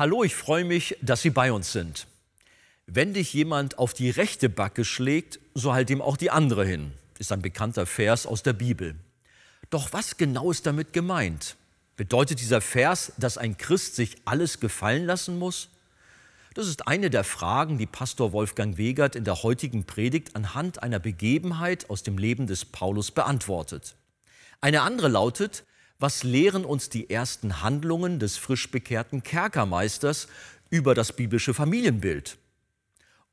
Hallo, ich freue mich, dass Sie bei uns sind. Wenn dich jemand auf die rechte Backe schlägt, so halt ihm auch die andere hin, ist ein bekannter Vers aus der Bibel. Doch was genau ist damit gemeint? Bedeutet dieser Vers, dass ein Christ sich alles gefallen lassen muss? Das ist eine der Fragen, die Pastor Wolfgang Wegert in der heutigen Predigt anhand einer Begebenheit aus dem Leben des Paulus beantwortet. Eine andere lautet, was lehren uns die ersten Handlungen des frisch bekehrten Kerkermeisters über das biblische Familienbild?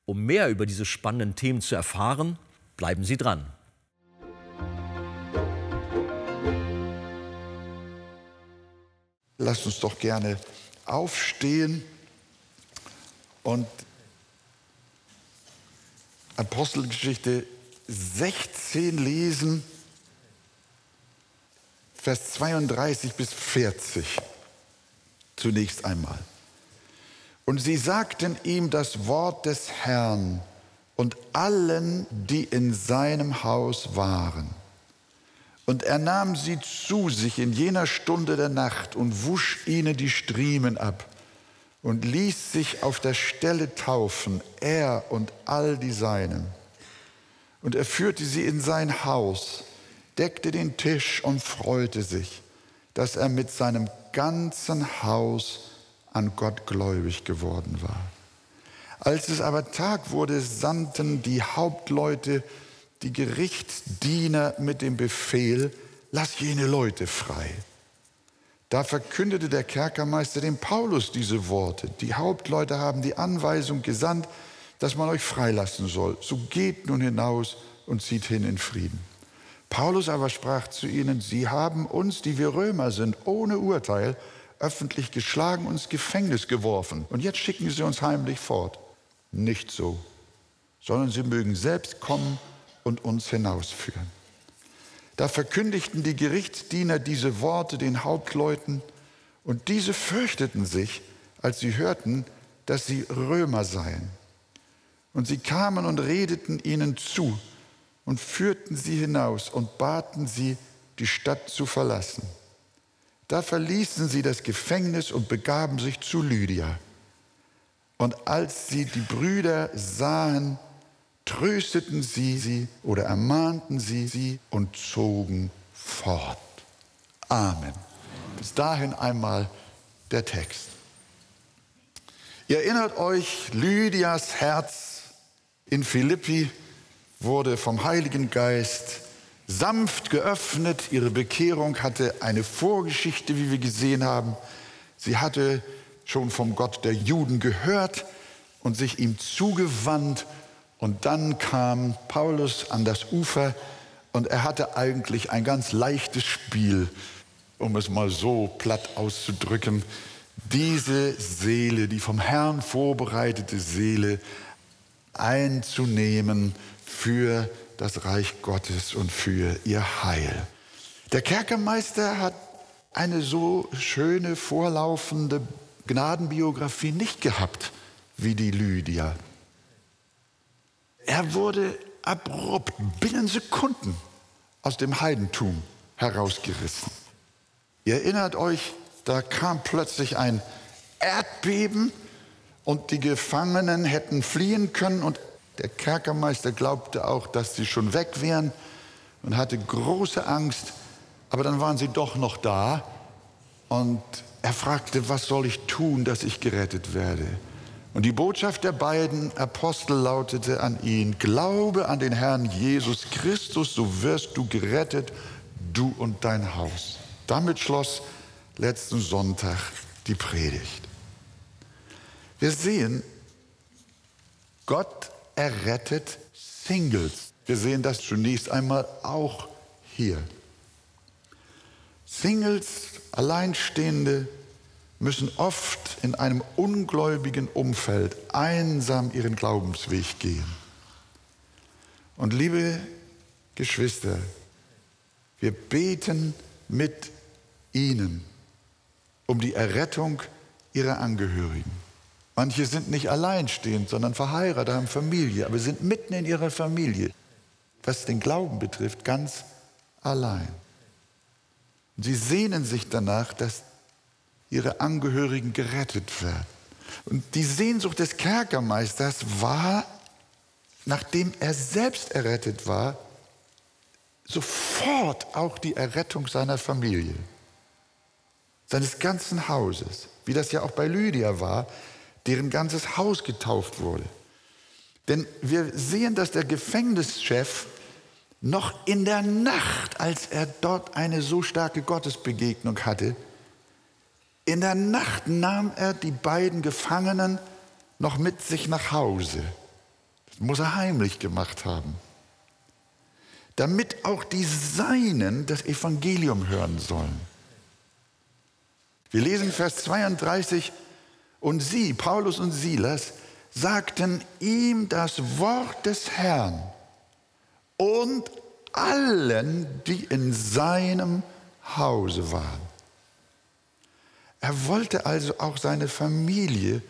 Um mehr über diese spannenden Themen zu erfahren, bleiben Sie dran. Lasst uns doch gerne aufstehen und Apostelgeschichte 16 lesen. Vers 32 bis 40 zunächst einmal. Und sie sagten ihm das Wort des Herrn und allen, die in seinem Haus waren. Und er nahm sie zu sich in jener Stunde der Nacht und wusch ihnen die Striemen ab und ließ sich auf der Stelle taufen, er und all die Seinen. Und er führte sie in sein Haus deckte den Tisch und freute sich, dass er mit seinem ganzen Haus an Gott gläubig geworden war. Als es aber Tag wurde, sandten die Hauptleute die Gerichtsdiener mit dem Befehl, lass jene Leute frei. Da verkündete der Kerkermeister dem Paulus diese Worte. Die Hauptleute haben die Anweisung gesandt, dass man euch freilassen soll. So geht nun hinaus und zieht hin in Frieden. Paulus aber sprach zu ihnen, Sie haben uns, die wir Römer sind, ohne Urteil öffentlich geschlagen und ins Gefängnis geworfen. Und jetzt schicken Sie uns heimlich fort. Nicht so, sondern Sie mögen selbst kommen und uns hinausführen. Da verkündigten die Gerichtsdiener diese Worte den Hauptleuten, und diese fürchteten sich, als sie hörten, dass sie Römer seien. Und sie kamen und redeten ihnen zu, und führten sie hinaus und baten sie, die Stadt zu verlassen. Da verließen sie das Gefängnis und begaben sich zu Lydia. Und als sie die Brüder sahen, trösteten sie sie oder ermahnten sie sie und zogen fort. Amen. Bis dahin einmal der Text. Ihr erinnert euch, Lydias Herz in Philippi wurde vom Heiligen Geist sanft geöffnet. Ihre Bekehrung hatte eine Vorgeschichte, wie wir gesehen haben. Sie hatte schon vom Gott der Juden gehört und sich ihm zugewandt. Und dann kam Paulus an das Ufer und er hatte eigentlich ein ganz leichtes Spiel, um es mal so platt auszudrücken. Diese Seele, die vom Herrn vorbereitete Seele einzunehmen für das Reich Gottes und für ihr Heil. Der Kerkermeister hat eine so schöne vorlaufende Gnadenbiografie nicht gehabt wie die Lydia. Er wurde abrupt binnen Sekunden aus dem Heidentum herausgerissen. Ihr erinnert euch, da kam plötzlich ein Erdbeben und die Gefangenen hätten fliehen können und der Kerkermeister glaubte auch, dass sie schon weg wären und hatte große Angst, aber dann waren sie doch noch da und er fragte, was soll ich tun, dass ich gerettet werde? Und die Botschaft der beiden Apostel lautete an ihn, glaube an den Herrn Jesus Christus, so wirst du gerettet, du und dein Haus. Damit schloss letzten Sonntag die Predigt. Wir sehen, Gott errettet Singles. Wir sehen das zunächst einmal auch hier. Singles, Alleinstehende, müssen oft in einem ungläubigen Umfeld einsam ihren Glaubensweg gehen. Und liebe Geschwister, wir beten mit ihnen um die Errettung ihrer Angehörigen. Manche sind nicht alleinstehend, sondern verheiratet, haben Familie, aber sind mitten in ihrer Familie, was den Glauben betrifft, ganz allein. Und sie sehnen sich danach, dass ihre Angehörigen gerettet werden. Und die Sehnsucht des Kerkermeisters war, nachdem er selbst errettet war, sofort auch die Errettung seiner Familie, seines ganzen Hauses, wie das ja auch bei Lydia war, deren ganzes Haus getauft wurde. Denn wir sehen, dass der Gefängnischef noch in der Nacht, als er dort eine so starke Gottesbegegnung hatte, in der Nacht nahm er die beiden Gefangenen noch mit sich nach Hause. Das muss er heimlich gemacht haben. Damit auch die Seinen das Evangelium hören sollen. Wir lesen Vers 32, und sie, Paulus und Silas, sagten ihm das Wort des Herrn und allen, die in seinem Hause waren. Er wollte also auch seine Familie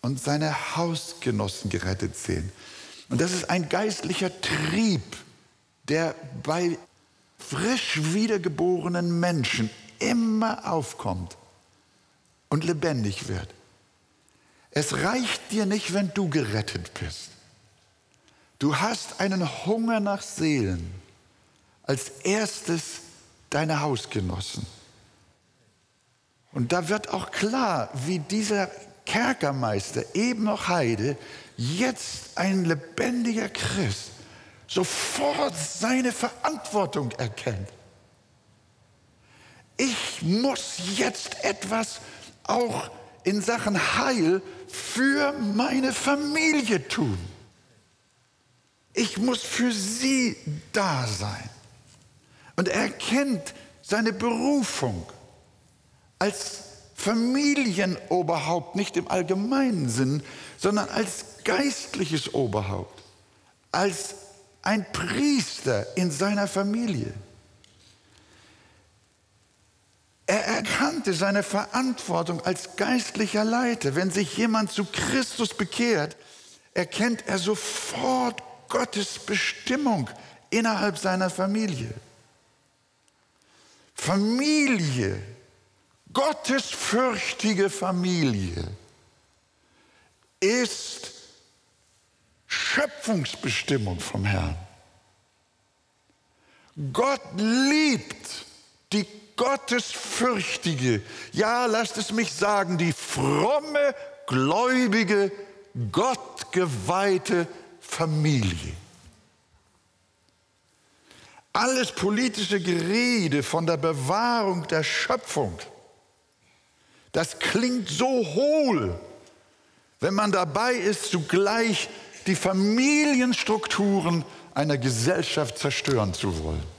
und seine Hausgenossen gerettet sehen. Und das ist ein geistlicher Trieb, der bei frisch wiedergeborenen Menschen immer aufkommt und lebendig wird. Es reicht dir nicht, wenn du gerettet bist. Du hast einen Hunger nach Seelen. Als erstes deine Hausgenossen. Und da wird auch klar, wie dieser Kerkermeister, eben noch Heide, jetzt ein lebendiger Christ, sofort seine Verantwortung erkennt. Ich muss jetzt etwas auch in Sachen Heil für meine Familie tun. Ich muss für sie da sein. Und er erkennt seine Berufung als Familienoberhaupt, nicht im allgemeinen Sinn, sondern als geistliches Oberhaupt, als ein Priester in seiner Familie. Er erkannte seine Verantwortung als geistlicher Leiter. Wenn sich jemand zu Christus bekehrt, erkennt er sofort Gottes Bestimmung innerhalb seiner Familie. Familie, gottesfürchtige Familie ist Schöpfungsbestimmung vom Herrn. Gott liebt die gottesfürchtige, ja, lasst es mich sagen, die fromme, gläubige, gottgeweihte Familie. Alles politische Gerede von der Bewahrung der Schöpfung, das klingt so hohl, wenn man dabei ist, zugleich die Familienstrukturen einer Gesellschaft zerstören zu wollen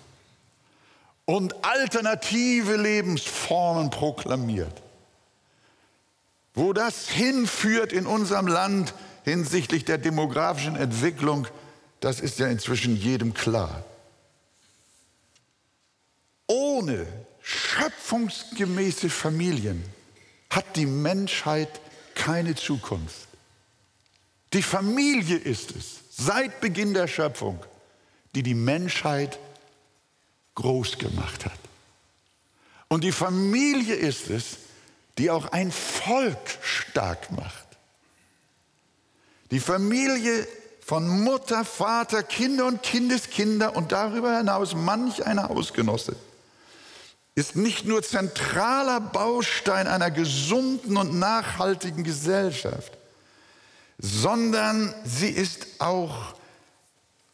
und alternative Lebensformen proklamiert. Wo das hinführt in unserem Land hinsichtlich der demografischen Entwicklung, das ist ja inzwischen jedem klar. Ohne schöpfungsgemäße Familien hat die Menschheit keine Zukunft. Die Familie ist es, seit Beginn der Schöpfung, die die Menschheit groß gemacht hat. Und die Familie ist es, die auch ein Volk stark macht. Die Familie von Mutter, Vater, Kinder und Kindeskinder und darüber hinaus manch ein Hausgenosse ist nicht nur zentraler Baustein einer gesunden und nachhaltigen Gesellschaft, sondern sie ist auch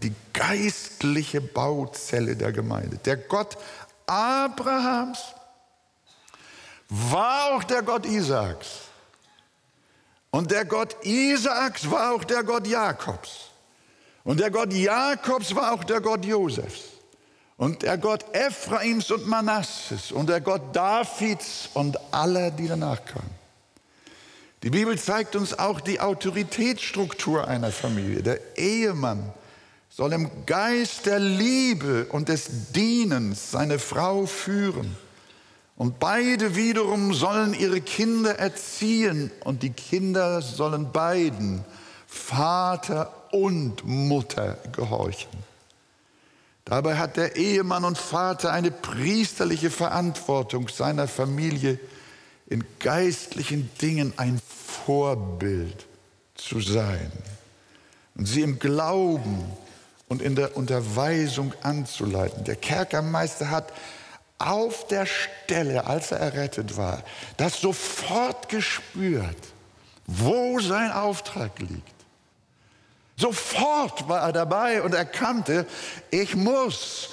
die geistliche Bauzelle der Gemeinde. Der Gott Abrahams war auch der Gott Isaaks. Und der Gott Isaaks war auch der Gott Jakobs. Und der Gott Jakobs war auch der Gott Josefs. Und der Gott Ephraims und Manasses. Und der Gott Davids und aller, die danach kamen. Die Bibel zeigt uns auch die Autoritätsstruktur einer Familie. Der Ehemann soll im Geist der Liebe und des Dienens seine Frau führen. Und beide wiederum sollen ihre Kinder erziehen und die Kinder sollen beiden, Vater und Mutter, gehorchen. Dabei hat der Ehemann und Vater eine priesterliche Verantwortung seiner Familie in geistlichen Dingen ein Vorbild zu sein und sie im Glauben und in der Unterweisung anzuleiten. Der Kerkermeister hat auf der Stelle, als er errettet war, das sofort gespürt, wo sein Auftrag liegt. Sofort war er dabei und erkannte, ich muss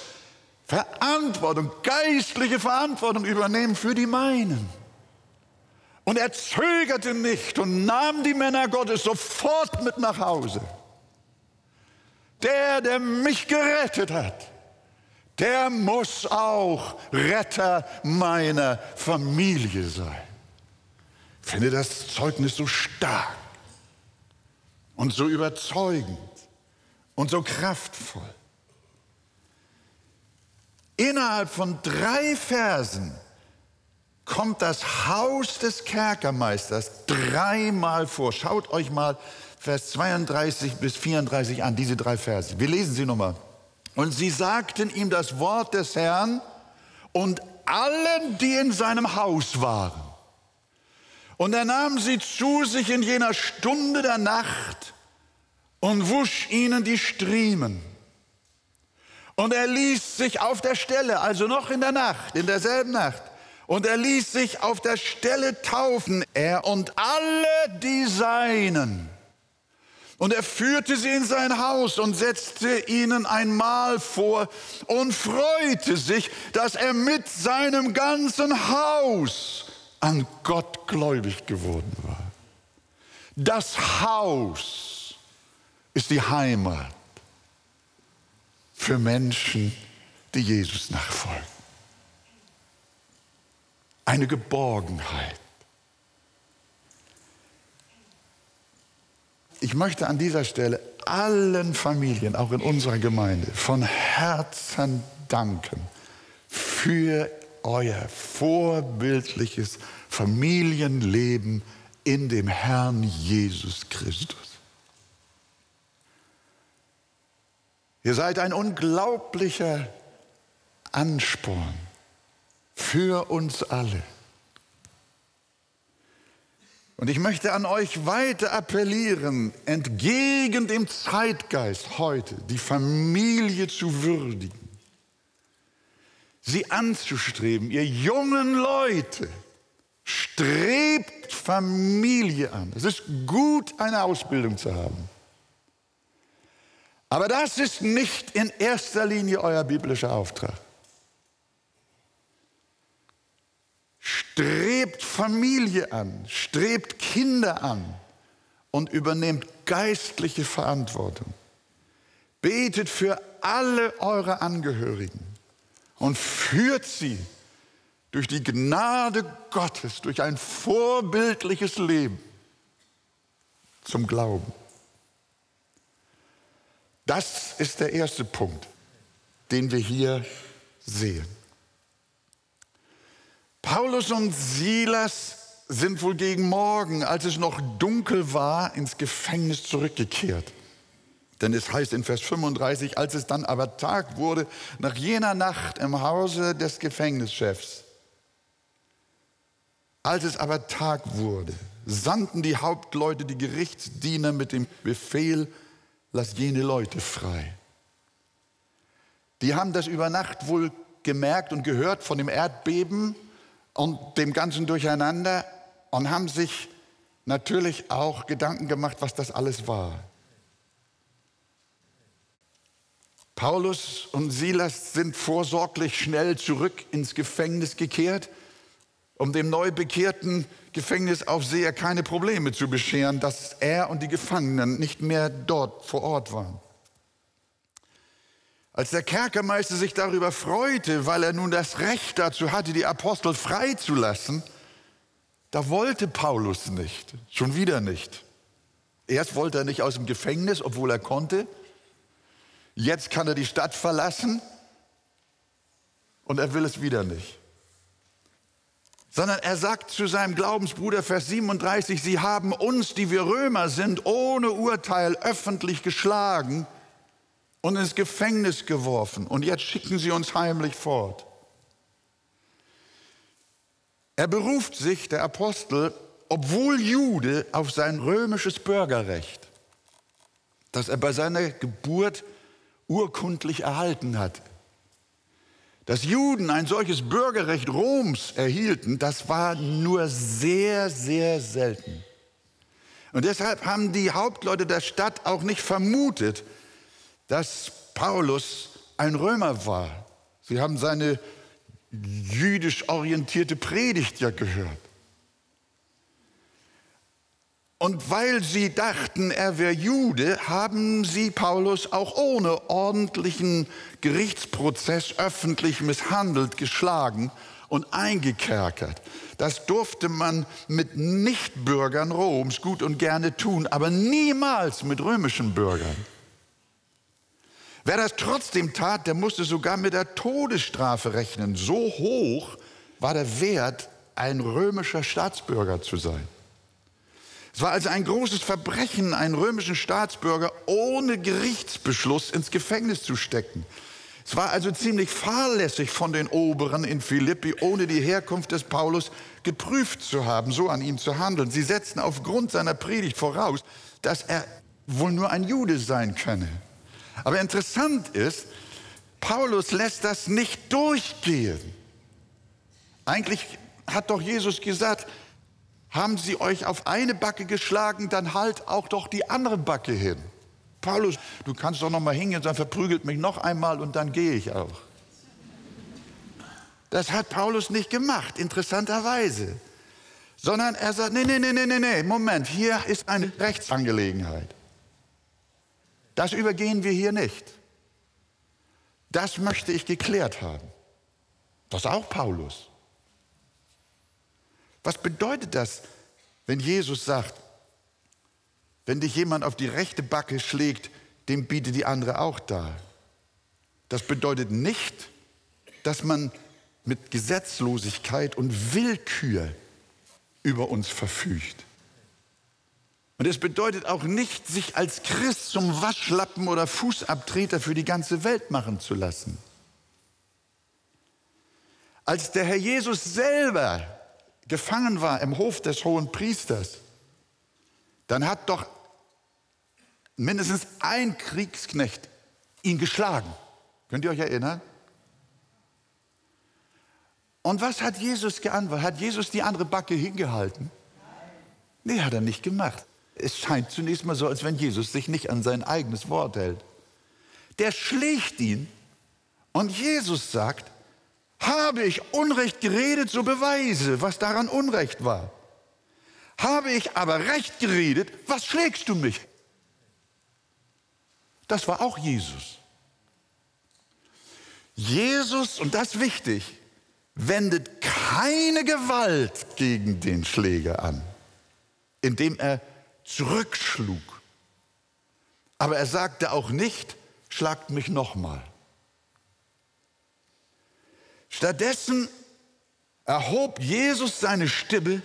Verantwortung, geistliche Verantwortung übernehmen für die meinen. Und er zögerte nicht und nahm die Männer Gottes sofort mit nach Hause. Der, der mich gerettet hat, der muss auch Retter meiner Familie sein. Ich finde das Zeugnis so stark und so überzeugend und so kraftvoll. Innerhalb von drei Versen kommt das Haus des Kerkermeisters dreimal vor. Schaut euch mal Vers 32 bis 34 an, diese drei Verse. Wir lesen sie nochmal. Und sie sagten ihm das Wort des Herrn und allen, die in seinem Haus waren. Und er nahm sie zu sich in jener Stunde der Nacht und wusch ihnen die Striemen. Und er ließ sich auf der Stelle, also noch in der Nacht, in derselben Nacht, und er ließ sich auf der Stelle taufen, er und alle die Seinen. Und er führte sie in sein Haus und setzte ihnen ein Mahl vor und freute sich, dass er mit seinem ganzen Haus an Gott gläubig geworden war. Das Haus ist die Heimat für Menschen, die Jesus nachfolgen. Eine Geborgenheit. Ich möchte an dieser Stelle allen Familien, auch in unserer Gemeinde, von Herzen danken für euer vorbildliches Familienleben in dem Herrn Jesus Christus. Ihr seid ein unglaublicher Ansporn für uns alle. Und ich möchte an euch weiter appellieren, entgegen dem Zeitgeist heute die Familie zu würdigen, sie anzustreben. Ihr jungen Leute, strebt Familie an. Es ist gut, eine Ausbildung zu haben. Aber das ist nicht in erster Linie euer biblischer Auftrag. Strebt Familie an, strebt Kinder an und übernehmt geistliche Verantwortung. Betet für alle eure Angehörigen und führt sie durch die Gnade Gottes, durch ein vorbildliches Leben zum Glauben. Das ist der erste Punkt, den wir hier sehen. Paulus und Silas sind wohl gegen Morgen, als es noch dunkel war, ins Gefängnis zurückgekehrt. Denn es heißt in Vers 35, als es dann aber Tag wurde, nach jener Nacht im Hause des Gefängnischefs, als es aber Tag wurde, sandten die Hauptleute die Gerichtsdiener mit dem Befehl, lass jene Leute frei. Die haben das über Nacht wohl gemerkt und gehört von dem Erdbeben und dem ganzen Durcheinander und haben sich natürlich auch Gedanken gemacht, was das alles war. Paulus und Silas sind vorsorglich schnell zurück ins Gefängnis gekehrt um dem neu bekehrten Gefängnisaufseher keine Probleme zu bescheren, dass er und die Gefangenen nicht mehr dort vor Ort waren. Als der Kerkermeister sich darüber freute, weil er nun das Recht dazu hatte, die Apostel freizulassen, da wollte Paulus nicht, schon wieder nicht. Erst wollte er nicht aus dem Gefängnis, obwohl er konnte. Jetzt kann er die Stadt verlassen und er will es wieder nicht sondern er sagt zu seinem Glaubensbruder, Vers 37, sie haben uns, die wir Römer sind, ohne Urteil öffentlich geschlagen und ins Gefängnis geworfen und jetzt schicken sie uns heimlich fort. Er beruft sich, der Apostel, obwohl Jude, auf sein römisches Bürgerrecht, das er bei seiner Geburt urkundlich erhalten hat. Dass Juden ein solches Bürgerrecht Roms erhielten, das war nur sehr, sehr selten. Und deshalb haben die Hauptleute der Stadt auch nicht vermutet, dass Paulus ein Römer war. Sie haben seine jüdisch orientierte Predigt ja gehört. Und weil sie dachten, er wäre Jude, haben sie Paulus auch ohne ordentlichen Gerichtsprozess öffentlich misshandelt, geschlagen und eingekerkert. Das durfte man mit Nichtbürgern Roms gut und gerne tun, aber niemals mit römischen Bürgern. Wer das trotzdem tat, der musste sogar mit der Todesstrafe rechnen. So hoch war der Wert, ein römischer Staatsbürger zu sein. Es war also ein großes Verbrechen, einen römischen Staatsbürger ohne Gerichtsbeschluss ins Gefängnis zu stecken. Es war also ziemlich fahrlässig von den Oberen in Philippi, ohne die Herkunft des Paulus geprüft zu haben, so an ihm zu handeln. Sie setzten aufgrund seiner Predigt voraus, dass er wohl nur ein Jude sein könne. Aber interessant ist, Paulus lässt das nicht durchgehen. Eigentlich hat doch Jesus gesagt, haben sie euch auf eine Backe geschlagen, dann halt auch doch die andere Backe hin. Paulus, du kannst doch noch mal hingehen, dann verprügelt mich noch einmal und dann gehe ich auch. Das hat Paulus nicht gemacht, interessanterweise. Sondern er sagt, nee, nee, nee, nee, nee, Moment, hier ist eine Rechtsangelegenheit. Das übergehen wir hier nicht. Das möchte ich geklärt haben. Das auch Paulus. Was bedeutet das, wenn Jesus sagt, wenn dich jemand auf die rechte Backe schlägt, dem biete die andere auch dar? Das bedeutet nicht, dass man mit Gesetzlosigkeit und Willkür über uns verfügt. Und es bedeutet auch nicht, sich als Christ zum Waschlappen oder Fußabtreter für die ganze Welt machen zu lassen. Als der Herr Jesus selber gefangen war im Hof des hohen Priesters, dann hat doch mindestens ein Kriegsknecht ihn geschlagen. Könnt ihr euch erinnern? Und was hat Jesus geantwortet? Hat Jesus die andere Backe hingehalten? Nee, hat er nicht gemacht. Es scheint zunächst mal so, als wenn Jesus sich nicht an sein eigenes Wort hält. Der schlägt ihn und Jesus sagt, habe ich Unrecht geredet, so beweise, was daran Unrecht war. Habe ich aber Recht geredet, was schlägst du mich? Das war auch Jesus. Jesus, und das ist wichtig, wendet keine Gewalt gegen den Schläger an, indem er zurückschlug. Aber er sagte auch nicht, schlagt mich nochmal. Stattdessen erhob Jesus seine Stimme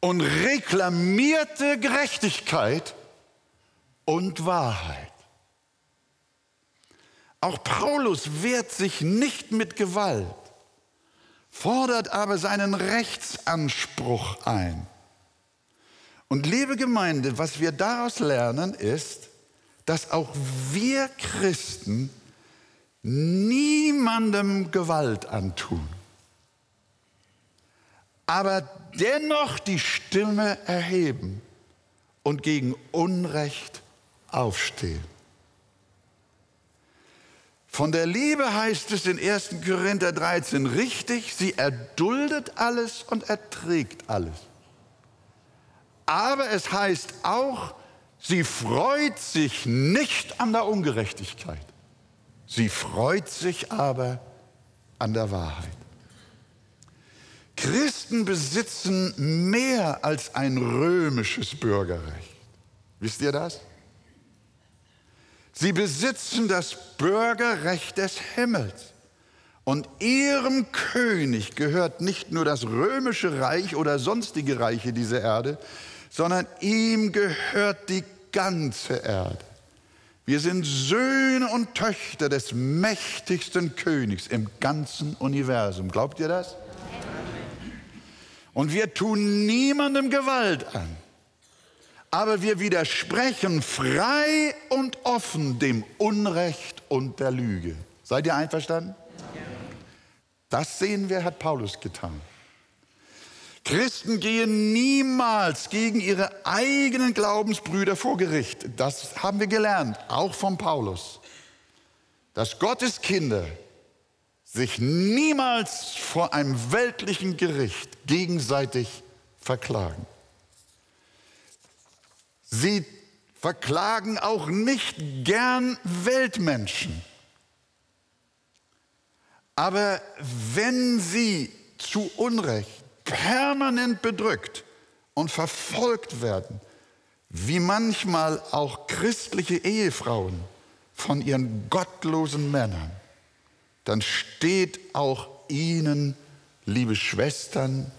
und reklamierte Gerechtigkeit und Wahrheit. Auch Paulus wehrt sich nicht mit Gewalt, fordert aber seinen Rechtsanspruch ein. Und liebe Gemeinde, was wir daraus lernen ist, dass auch wir Christen niemandem Gewalt antun, aber dennoch die Stimme erheben und gegen Unrecht aufstehen. Von der Liebe heißt es in 1. Korinther 13 richtig, sie erduldet alles und erträgt alles. Aber es heißt auch, sie freut sich nicht an der Ungerechtigkeit. Sie freut sich aber an der Wahrheit. Christen besitzen mehr als ein römisches Bürgerrecht. Wisst ihr das? Sie besitzen das Bürgerrecht des Himmels. Und ihrem König gehört nicht nur das römische Reich oder sonstige Reiche dieser Erde, sondern ihm gehört die ganze Erde. Wir sind Söhne und Töchter des mächtigsten Königs im ganzen Universum. Glaubt ihr das? Und wir tun niemandem Gewalt an. Aber wir widersprechen frei und offen dem Unrecht und der Lüge. Seid ihr einverstanden? Das sehen wir, hat Paulus getan. Christen gehen niemals gegen ihre eigenen Glaubensbrüder vor Gericht. Das haben wir gelernt, auch von Paulus. Dass Gottes Kinder sich niemals vor einem weltlichen Gericht gegenseitig verklagen. Sie verklagen auch nicht gern Weltmenschen. Aber wenn sie zu Unrecht permanent bedrückt und verfolgt werden, wie manchmal auch christliche Ehefrauen von ihren gottlosen Männern, dann steht auch ihnen, liebe Schwestern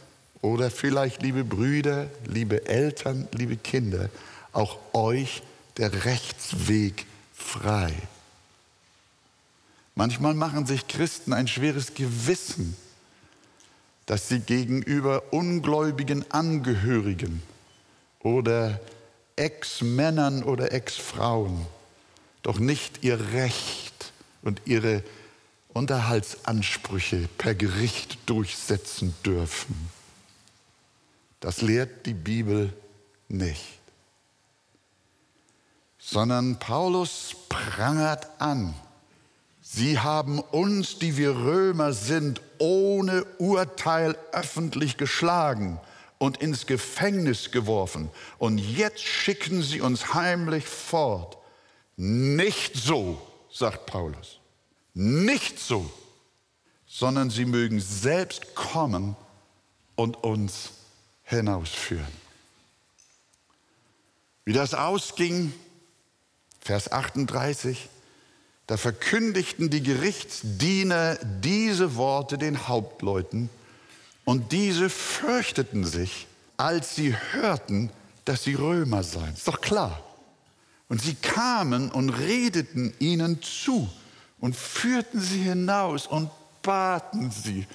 oder vielleicht liebe Brüder, liebe Eltern, liebe Kinder, auch euch der Rechtsweg frei. Manchmal machen sich Christen ein schweres Gewissen, dass sie gegenüber ungläubigen Angehörigen oder Ex-Männern oder Ex-Frauen doch nicht ihr Recht und ihre Unterhaltsansprüche per Gericht durchsetzen dürfen. Das lehrt die Bibel nicht, sondern Paulus prangert an, Sie haben uns, die wir Römer sind, ohne Urteil öffentlich geschlagen und ins Gefängnis geworfen. Und jetzt schicken sie uns heimlich fort. Nicht so, sagt Paulus. Nicht so, sondern sie mögen selbst kommen und uns hinausführen. Wie das ausging, Vers 38, da verkündigten die Gerichtsdiener diese Worte den Hauptleuten und diese fürchteten sich, als sie hörten, dass sie Römer seien. Ist doch klar. Und sie kamen und redeten ihnen zu und führten sie hinaus und baten sie,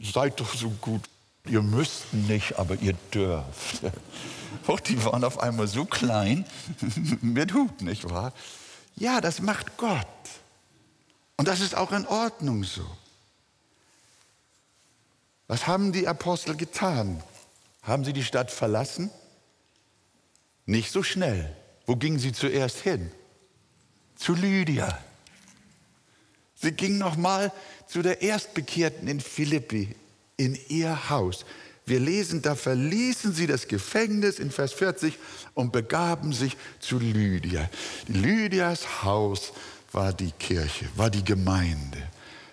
seid doch so gut, ihr müsst nicht, aber ihr dürft. Oh, die waren auf einmal so klein mit Hut, nicht wahr? Ja, das macht Gott. Und das ist auch in Ordnung so. Was haben die Apostel getan? Haben sie die Stadt verlassen? Nicht so schnell. Wo gingen sie zuerst hin? Zu Lydia. Sie ging nochmal zu der Erstbekehrten in Philippi, in ihr Haus. Wir lesen, da verließen sie das Gefängnis in Vers 40 und begaben sich zu Lydia. Lydias Haus war die Kirche, war die Gemeinde,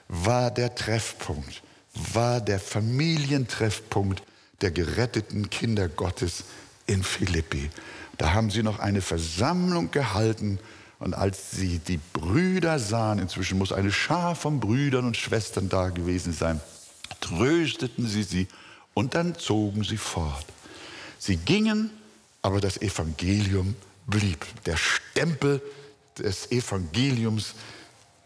war der Treffpunkt, war der Familientreffpunkt der geretteten Kinder Gottes in Philippi. Da haben sie noch eine Versammlung gehalten und als sie die Brüder sahen, inzwischen muss eine Schar von Brüdern und Schwestern da gewesen sein, trösteten sie sie und dann zogen sie fort. Sie gingen, aber das Evangelium blieb. Der Stempel des Evangeliums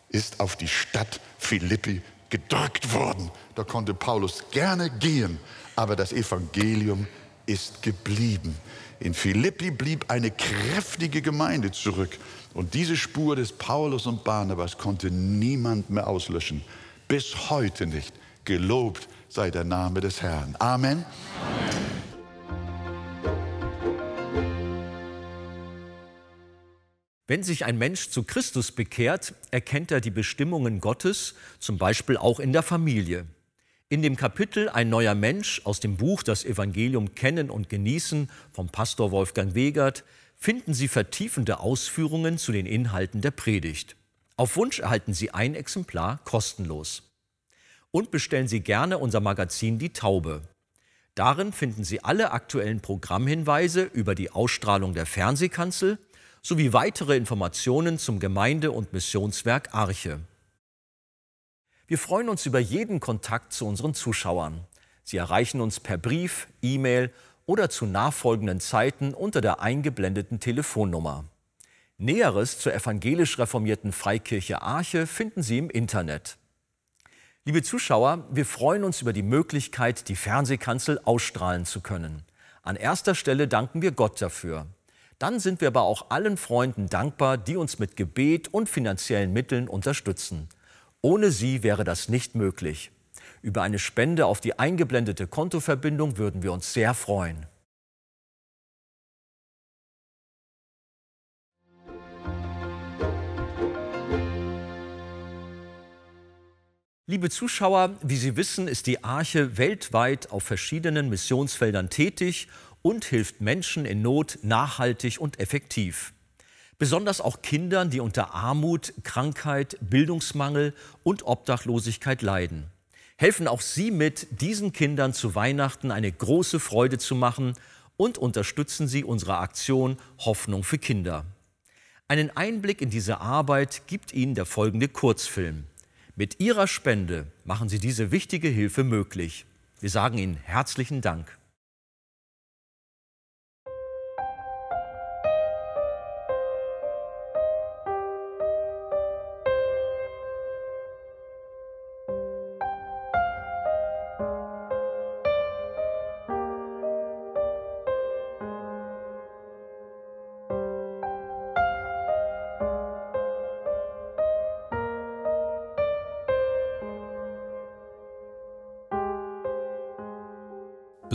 ist auf die Stadt Philippi gedrückt worden. Da konnte Paulus gerne gehen, aber das Evangelium ist geblieben. In Philippi blieb eine kräftige Gemeinde zurück. Und diese Spur des Paulus und Barnabas konnte niemand mehr auslöschen. Bis heute nicht. Gelobt sei der Name des Herrn. Amen. Amen. Wenn sich ein Mensch zu Christus bekehrt, erkennt er die Bestimmungen Gottes, zum Beispiel auch in der Familie. In dem Kapitel Ein neuer Mensch aus dem Buch Das Evangelium kennen und genießen vom Pastor Wolfgang Wegert finden Sie vertiefende Ausführungen zu den Inhalten der Predigt. Auf Wunsch erhalten Sie ein Exemplar kostenlos. Und bestellen Sie gerne unser Magazin Die Taube. Darin finden Sie alle aktuellen Programmhinweise über die Ausstrahlung der Fernsehkanzel sowie weitere Informationen zum Gemeinde- und Missionswerk Arche. Wir freuen uns über jeden Kontakt zu unseren Zuschauern. Sie erreichen uns per Brief, E-Mail oder zu nachfolgenden Zeiten unter der eingeblendeten Telefonnummer. Näheres zur evangelisch reformierten Freikirche Arche finden Sie im Internet. Liebe Zuschauer, wir freuen uns über die Möglichkeit, die Fernsehkanzel ausstrahlen zu können. An erster Stelle danken wir Gott dafür. Dann sind wir aber auch allen Freunden dankbar, die uns mit Gebet und finanziellen Mitteln unterstützen. Ohne sie wäre das nicht möglich. Über eine Spende auf die eingeblendete Kontoverbindung würden wir uns sehr freuen. Liebe Zuschauer, wie Sie wissen, ist die Arche weltweit auf verschiedenen Missionsfeldern tätig und hilft Menschen in Not nachhaltig und effektiv. Besonders auch Kindern, die unter Armut, Krankheit, Bildungsmangel und Obdachlosigkeit leiden. Helfen auch Sie mit, diesen Kindern zu Weihnachten eine große Freude zu machen und unterstützen Sie unsere Aktion Hoffnung für Kinder. Einen Einblick in diese Arbeit gibt Ihnen der folgende Kurzfilm. Mit Ihrer Spende machen Sie diese wichtige Hilfe möglich. Wir sagen Ihnen herzlichen Dank.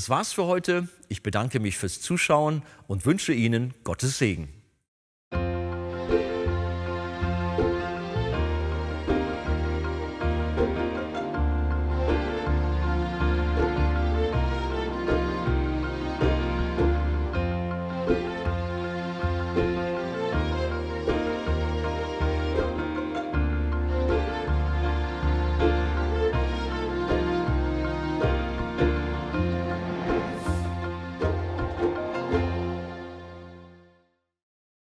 Das war's für heute. Ich bedanke mich fürs Zuschauen und wünsche Ihnen Gottes Segen.